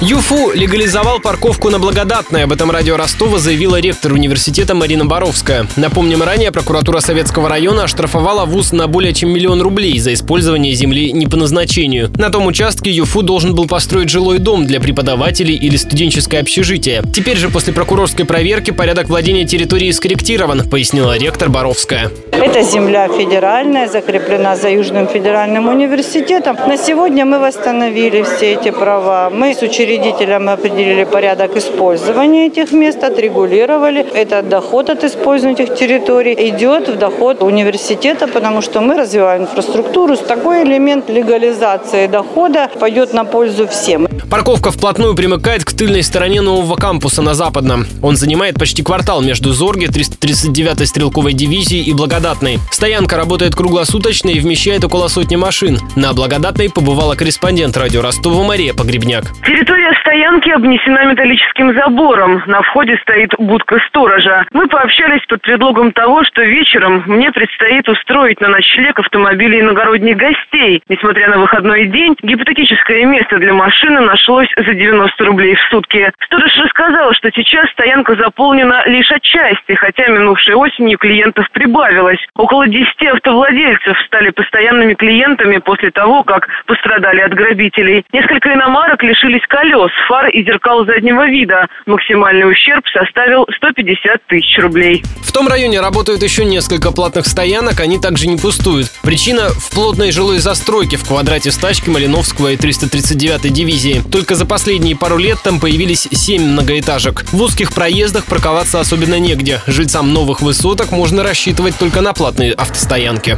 ЮФУ легализовал парковку на Благодатной. Об этом радио Ростова заявила ректор университета Марина Боровская. Напомним, ранее прокуратура Советского района оштрафовала ВУЗ на более чем миллион рублей за использование земли не по назначению. На том участке ЮФУ должен был построить жилой дом для преподавателей или студенческое общежитие. Теперь же после прокурорской проверки порядок владения территорией скорректирован, пояснила ректор Боровская. Эта земля федеральная, закреплена за Южным федеральным университетом. На сегодня мы восстановили все эти права. Мы с учредителем определили порядок использования этих мест, отрегулировали. Этот доход от использования этих территорий идет в доход университета, потому что мы развиваем инфраструктуру. Такой элемент легализации дохода пойдет на пользу всем. Парковка вплотную примыкает к тыльной стороне нового кампуса на Западном. Он занимает почти квартал между Зорге, 339-й стрелковой дивизией и Благодатной. Стоянка работает круглосуточно и вмещает около сотни машин. На Благодатной побывала корреспондент радио Ростова Мария Погребняк. Территория стоянки обнесена металлическим забором. На входе стоит будка сторожа. Мы пообщались под предлогом того, что вечером мне предстоит устроить на ночлег автомобилей иногородних гостей. Несмотря на выходной день, гипотетическое место для машины нашлось за 90 рублей в сутки. Сторож рассказал, что сейчас стоянка заполнена лишь отчасти, хотя минувшей осенью клиентов прибавилось. Около 10 автовладельцев стали постоянными клиентами после того, как пострадали от грабителей. Несколько иномарок лишились колес, фар и зеркал заднего вида. Максимальный ущерб составил 150 тысяч рублей. В том районе работают еще несколько платных стоянок, они также не пустуют. Причина в плотной жилой застройке в квадрате стачки Малиновского и 339-й дивизии. Только за последние пару лет там появились 7 многоэтажек. В узких проездах парковаться особенно негде. Жильцам новых высоток можно рассчитывать только на платные автостоянки.